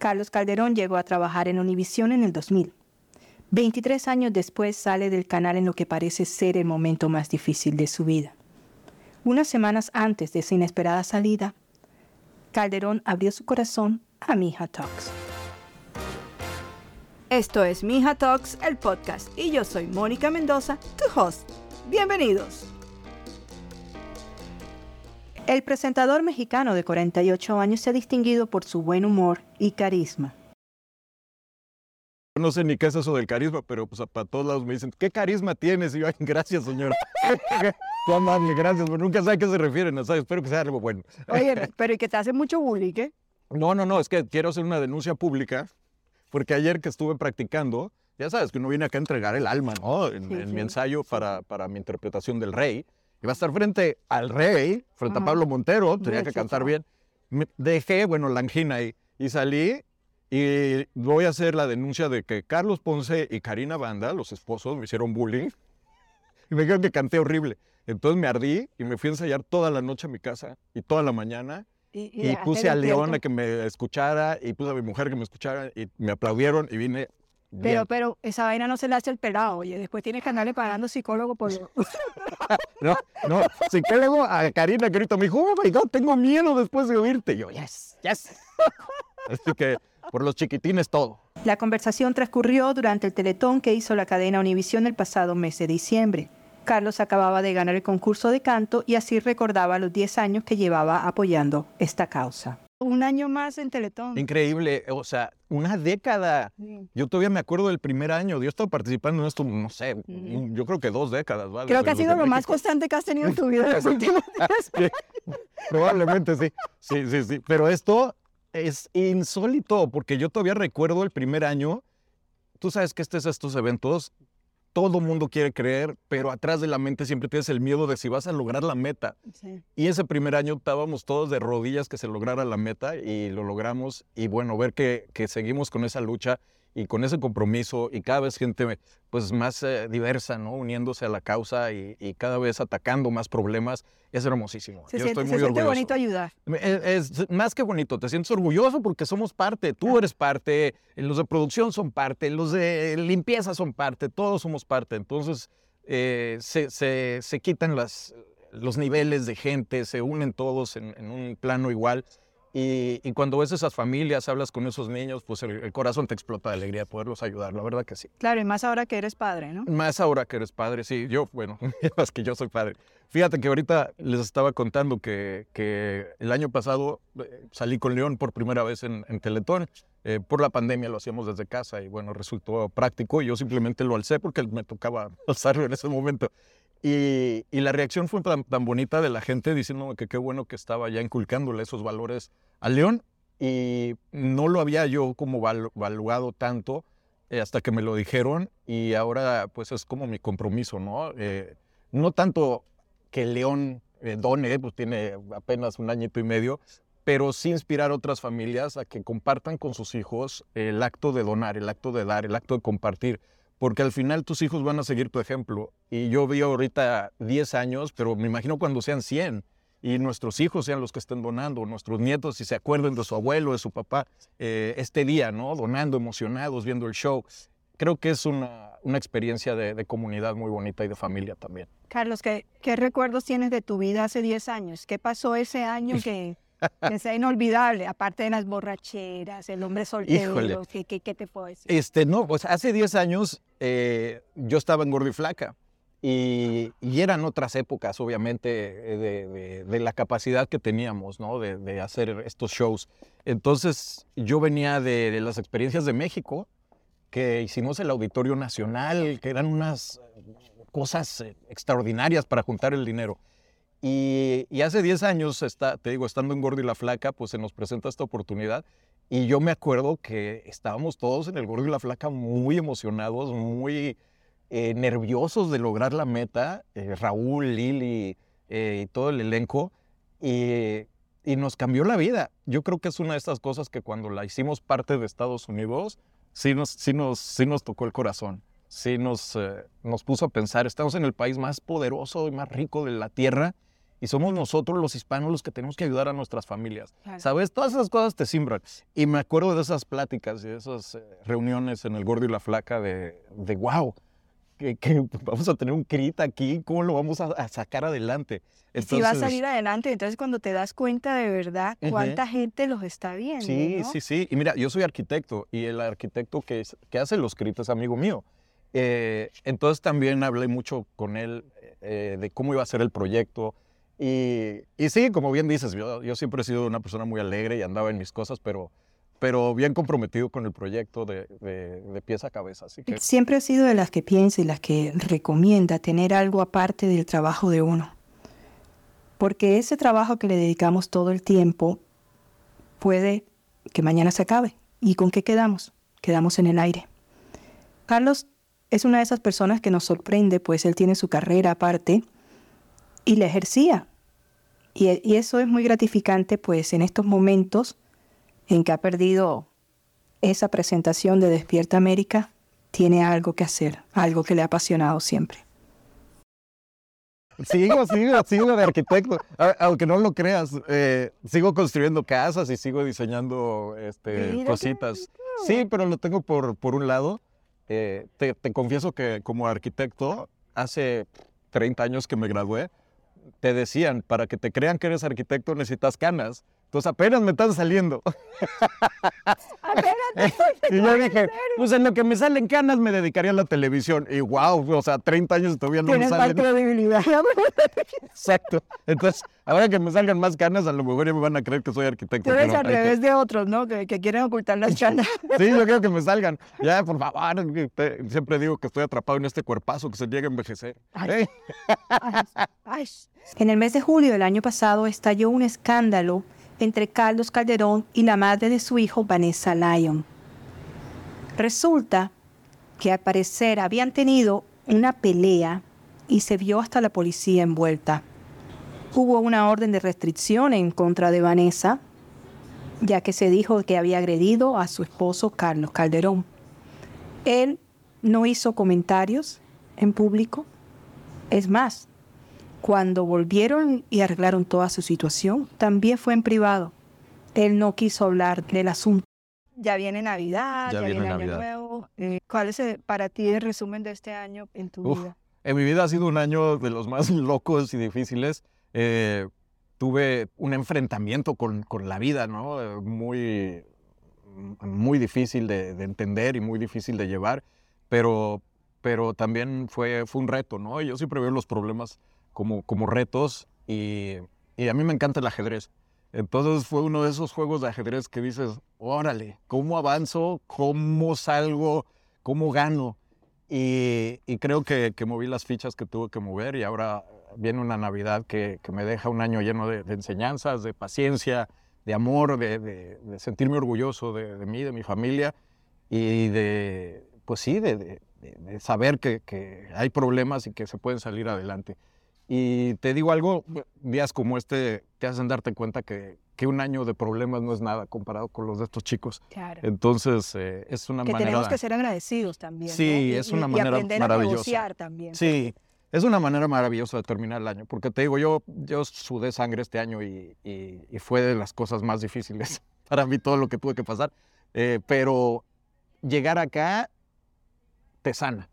Carlos Calderón llegó a trabajar en Univisión en el 2000. 23 años después sale del canal en lo que parece ser el momento más difícil de su vida. Unas semanas antes de esa inesperada salida, Calderón abrió su corazón a Mija Talks. Esto es Mija Talks, el podcast, y yo soy Mónica Mendoza, tu host. Bienvenidos. El presentador mexicano de 48 años se ha distinguido por su buen humor y carisma. No sé ni qué es eso del carisma, pero pues para todos lados me dicen, ¿qué carisma tienes? Y yo, gracias, señor. Tú amable, gracias, pero nunca sé a qué se refieren, ¿no? espero que sea algo bueno. Oye, pero ¿y que te hace mucho bullying, qué? No, no, no, es que quiero hacer una denuncia pública, porque ayer que estuve practicando, ya sabes que uno viene acá a entregar el alma, ¿no? En, mi ensayo para, para mi interpretación del rey. Iba a estar frente al rey, frente a Pablo Montero, tenía que cantar bien. Me dejé, bueno, la angina ahí, y salí y voy a hacer la denuncia de que Carlos Ponce y Karina Banda, los esposos, me hicieron bullying y me dijeron que canté horrible. Entonces me ardí y me fui a ensayar toda la noche a mi casa y toda la mañana. Y, puse a León a que me escuchara y puse a mi mujer que me escuchara y me aplaudieron y vine. Pero, pero esa vaina no se le hace el pelado, oye. Después tienes que andarle pagando psicólogo por. no, no. Psicólogo a Karina que ahorita me dijo, oh my God, tengo miedo después de oírte. yo, yes, yes. Así que por los chiquitines todo. La conversación transcurrió durante el teletón que hizo la cadena Univisión el pasado mes de diciembre. Carlos acababa de ganar el concurso de canto y así recordaba los 10 años que llevaba apoyando esta causa. Un año más en Teletón. Increíble, o sea, una década. Yo todavía me acuerdo del primer año. Yo he estado participando en esto, no sé, yo creo que dos décadas. ¿vale? Creo que ha sido lo más constante que has tenido en tu vida en los últimos días. probablemente sí. Sí, sí, sí. Pero esto es insólito porque yo todavía recuerdo el primer año. Tú sabes que estos, estos eventos, todo mundo quiere creer, pero atrás de la mente siempre tienes el miedo de si vas a lograr la meta. Y ese primer año estábamos todos de rodillas que se lograra la meta y lo logramos. Y bueno, ver que, que seguimos con esa lucha y con ese compromiso y cada vez gente pues más eh, diversa, ¿no? Uniéndose a la causa y, cada vez atacando más problemas, es hermosísimo. Se Yo siente, estoy muy se siente bonito ayudar. Es, más que bonito, te sientes orgulloso porque somos parte, tú eres parte, los de producción son parte, los de limpieza son parte, todos somos parte. Entonces eh, se, se, quitan las, los niveles de gente, se unen todos en, en un plano igual y, cuando ves esas familias, hablas con esos niños, pues el, corazón te explota de alegría de poderlos ayudar, la verdad que sí. Claro, y más ahora que eres padre, ¿no? Más ahora que eres padre, sí. Yo, bueno, más que yo soy padre. Fíjate que ahorita les estaba contando que, que el año pasado eh, salí con León por primera vez en, Teletón. Eh, por la pandemia lo hacíamos desde casa y bueno, resultó práctico. y Yo simplemente lo alcé porque me tocaba alzarlo en ese momento. Y, la reacción fue tan, bonita de la gente diciendo que qué bueno que estaba ya inculcándole esos valores a León. Y no lo había yo como valuado tanto eh, hasta que me lo dijeron y ahora pues es como mi compromiso, ¿no? Eh, no tanto que León eh, done, pues tiene apenas un añito y medio, pero sí inspirar a otras familias a que compartan con sus hijos el acto de donar, el acto de dar, el acto de compartir porque al final tus hijos van a seguir tu ejemplo. Y yo veo ahorita 10 años, pero me imagino cuando sean 100 y nuestros hijos sean los que estén donando, nuestros nietos si se acuerden de su abuelo, de su papá, eh, este día, ¿no? Donando, emocionados, viendo el show. Creo que es una, una experiencia de, de, comunidad muy bonita y de familia también. Carlos, ¿qué, ¿qué recuerdos tienes de tu vida hace 10 años? ¿Qué pasó ese año que, que sea inolvidable, aparte de las borracheras, el hombre soltero, ¿qué, qué, te puedo decir? Este, no, pues hace 10 años eh, yo estaba en Gordo y Flaca y, eran otras épocas, obviamente, eh, de, la capacidad que teníamos, ¿no? De, hacer estos shows. Entonces, yo venía de, las experiencias de México, que hicimos el Auditorio Nacional, que eran unas cosas eh, extraordinarias para juntar el dinero. Y, hace 10 años, está, te digo, estando en Gordo y la Flaca, pues se nos presenta esta oportunidad. Y yo me acuerdo que estábamos todos en el Gordo y la Flaca muy emocionados, muy eh, nerviosos de lograr la meta. Eh, Raúl, Lili eh, y todo el elenco. Y, y, nos cambió la vida. Yo creo que es una de estas cosas que cuando la hicimos parte de Estados Unidos, sí nos, sí nos, sí nos tocó el corazón. Sí nos, nos puso a pensar, estamos en el país más poderoso y más rico de la tierra y somos nosotros los hispanos los que tenemos que ayudar a nuestras familias. ¿Sabes? Todas esas cosas te simbran. Y me acuerdo de esas pláticas y de esas eh, reuniones en el gordo y la flaca de, de wow, que, vamos a tener un crit aquí, ¿cómo lo vamos a, sacar adelante? si va a salir adelante, entonces cuando te das cuenta de verdad cuánta gente los está viendo. Sí, sí, sí. Y mira, yo soy arquitecto y el arquitecto que, que hace los crits es amigo mío. Eh, entonces también hablé mucho con él eh, de cómo iba a ser el proyecto. Y, sí, como bien dices, yo, yo, siempre he sido una persona muy alegre y andaba en mis cosas, pero, pero bien comprometido con el proyecto de, pies a cabeza. Así que... Siempre he sido de las que piensa y las que recomienda tener algo aparte del trabajo de uno. Porque ese trabajo que le dedicamos todo el tiempo puede que mañana se acabe. ¿Y con qué quedamos? Quedamos en el aire. Carlos es una de esas personas que nos sorprende, pues él tiene su carrera aparte y la ejercía. Y, y, eso es muy gratificante, pues en estos momentos en que ha perdido esa presentación de Despierta América, tiene algo que hacer, algo que le ha apasionado siempre. Sigo, sigo, sigo de arquitecto, aunque no lo creas, eh, sigo construyendo casas y sigo diseñando este, cositas. Sí, pero lo tengo por, por un lado eh, te, confieso que como arquitecto, hace 30 años que me gradué, te decían, para que te crean que eres arquitecto necesitas canas. Entonces apenas me están saliendo. y yo dije, pues en lo que me salen canas me dedicaría a la televisión. Y wow, o sea, 30 años todavía no me salen. Tienes credibilidad. Exacto. Entonces, ahora que me salgan más canas, a lo mejor ya me van a creer que soy arquitecto. Tú eres al revés de otros, ¿no? Que, quieren ocultar las canas. sí, yo quiero que me salgan. Ya, por favor, siempre digo que estoy atrapado en este cuerpazo que se llega a envejecer. En el mes de julio del año pasado estalló un escándalo entre Carlos Calderón y la madre de su hijo, Vanessa Lyon. Resulta que al parecer habían tenido una pelea y se vio hasta la policía envuelta. Hubo una orden de restricción en contra de Vanessa, ya que se dijo que había agredido a su esposo Carlos Calderón. Él no hizo comentarios en público. Es más, cuando volvieron y arreglaron toda su situación, también fue en privado. Él no quiso hablar del asunto. Ya viene Navidad, ya, viene, Año Nuevo. Eh, ¿Cuál es eh, para ti el resumen de este año en tu vida? En mi vida ha sido un año de los más locos y difíciles. Eh, tuve un enfrentamiento con, con, la vida, ¿no? Muy, muy difícil de, de, entender y muy difícil de llevar, pero, pero también fue, fue un reto, ¿no? Yo siempre veo los problemas como, como retos y, y a mí me encanta el ajedrez. Entonces fue uno de esos juegos de ajedrez que dices, órale, ¿cómo avanzo? ¿Cómo salgo? ¿Cómo gano? Y, y creo que, que, moví las fichas que tuve que mover y ahora viene una Navidad que, que me deja un año lleno de, enseñanzas, de paciencia, de amor, de, de, sentirme orgulloso de, mí, de mi familia y de, pues sí, de, saber que, que hay problemas y que se pueden salir adelante. Y te digo algo, días como este te hacen darte cuenta que, que, un año de problemas no es nada comparado con los de estos chicos. Claro. Entonces, eh, es una que manera... tenemos que ser agradecidos también. Sí, es una manera y aprender maravillosa. A negociar también. Sí, es una manera maravillosa de terminar el año. Porque te digo, yo, yo sudé sangre este año y, y, fue de las cosas más difíciles para mí todo lo que tuve que pasar. Eh, pero llegar acá te sana.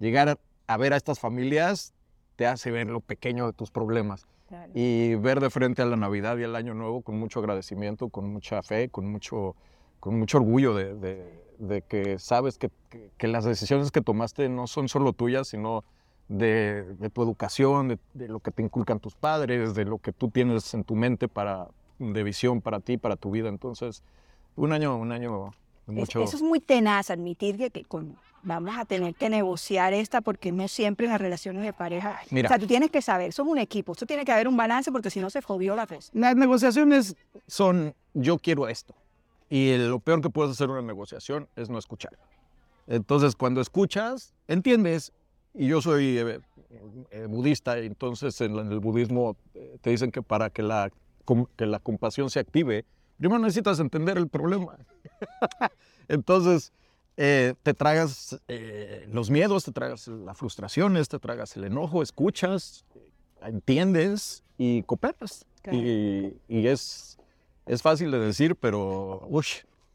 Llegar a ver a estas familias te hace ver lo pequeño de tus problemas. Y ver de frente a la Navidad y al Año Nuevo con mucho agradecimiento, con mucha fe, con mucho, con mucho orgullo de, de, que sabes que, que, las decisiones que tomaste no son solo tuyas, sino de, de tu educación, de, lo que te inculcan tus padres, de lo que tú tienes en tu mente para, de visión para ti, para tu vida. Entonces, un año, un año mucho... Eso es muy tenaz, admitir que, que con vamos a tener que negociar esta porque no siempre en las relaciones de pareja. o sea, tú tienes que saber, son un equipo, eso tiene que haber un balance porque si no se jodió la cosa. Las negociaciones son yo quiero esto. Y lo peor que puedes hacer en una negociación es no escuchar. Entonces, cuando escuchas, entiendes. Y yo soy eh, eh, budista, entonces en, el budismo eh, te dicen que para que la, que la compasión se active, primero necesitas entender el problema. entonces, eh, te tragas eh, los miedos, te tragas las frustraciones, te tragas el enojo, escuchas, entiendes y cooperas. Y, y, es, es fácil de decir, pero... Uy.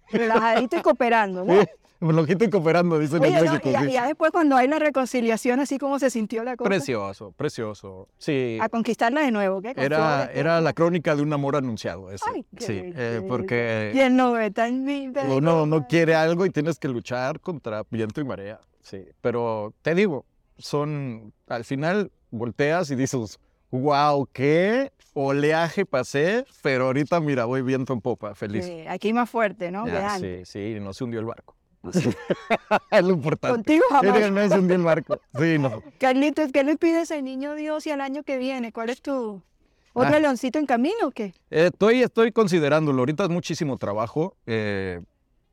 Relajadito y cooperando, ¿no? Flojito y cooperando, dicen en México. y, ya después cuando hay la reconciliación, así como se sintió la cosa. Precioso, precioso. Sí. A conquistarla de nuevo, ¿qué? Era, era la crónica de un amor anunciado, eso. Ay, qué sí, eh, porque... ¿Quién no ve tan linda? Uno no quiere algo y tienes que luchar contra viento y marea, sí. Pero te digo, son, al final volteas y dices, wow, qué oleaje pasé, pero ahorita mira, voy viento en popa, feliz. Sí, aquí más fuerte, ¿no? sí, sí, no se hundió el barco. es lo importante. Contigo jamás. No hundió el barco. Sí, no. Carlitos, ¿qué le pides al niño Dios y al año que viene? ¿Cuál es tu otro ah. leoncito en camino o qué? Eh, estoy, estoy considerándolo. Ahorita es muchísimo trabajo. Eh,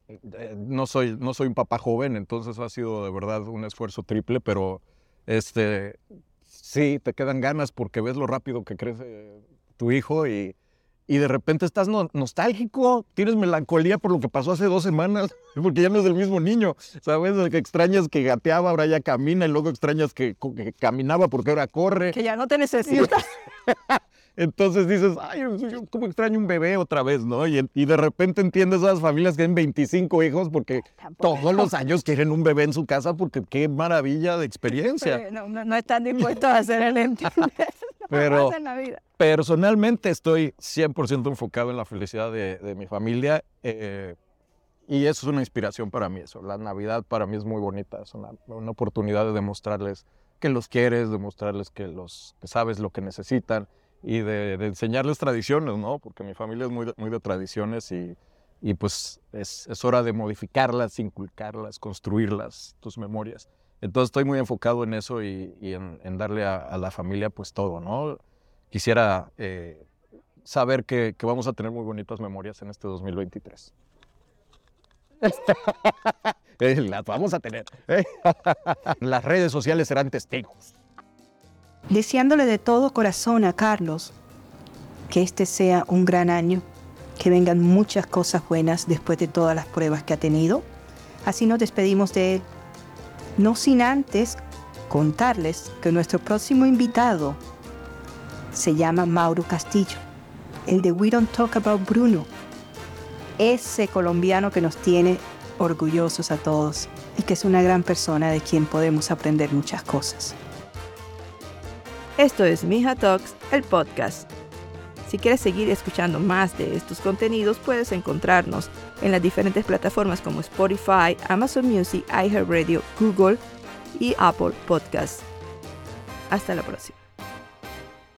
eh, no, soy, no soy un papá joven, entonces ha sido de verdad un esfuerzo triple, pero este, sí, te quedan ganas porque ves lo rápido que crece tu hijo y, y de repente estás nostálgico, tienes melancolía por lo que pasó hace dos semanas, porque ya no es el mismo niño, ¿sabes? Que extrañas que gateaba, ahora ya camina, y luego extrañas que, que caminaba porque ahora corre. Que ya no te necesitas. Entonces dices, ay, yo como extraño un bebé otra vez, ¿no? Y, y de repente entiendes a las familias que tienen 25 hijos porque todos los años quieren un bebé en su casa porque qué maravilla de experiencia. No, no, están dispuestos a hacer el entender. Pero personalmente estoy 100% enfocado en la felicidad de, de mi familia eh, y eso es una inspiración para mí. Eso. La Navidad para mí es muy bonita, es una, una oportunidad de demostrarles que los quieres, demostrarles que, los, que sabes lo que necesitan y de, enseñarles tradiciones, ¿no? Porque mi familia es muy de, muy de tradiciones y, y pues es, es, hora de modificarlas, inculcarlas, construirlas, tus memorias. Entonces estoy muy enfocado en eso y, y en, en, darle a, a, la familia pues todo, ¿no? Quisiera eh, saber que, que, vamos a tener muy bonitas memorias en este 2023. Las vamos a tener. Las redes sociales serán testigos deseándole de todo corazón a Carlos que este sea un gran año, que vengan muchas cosas buenas después de todas las pruebas que ha tenido. Así nos despedimos de él, no sin antes contarles que nuestro próximo invitado se llama Mauro Castillo, el de We Don't Talk About Bruno, ese colombiano que nos tiene orgullosos a todos y que es una gran persona de quien podemos aprender muchas cosas. Esto es Mija Talks, el podcast. Si quieres seguir escuchando más de estos contenidos, puedes encontrarnos en las diferentes plataformas como Spotify, Amazon Music, iHeartRadio, Google y Apple Podcasts. Hasta la próxima.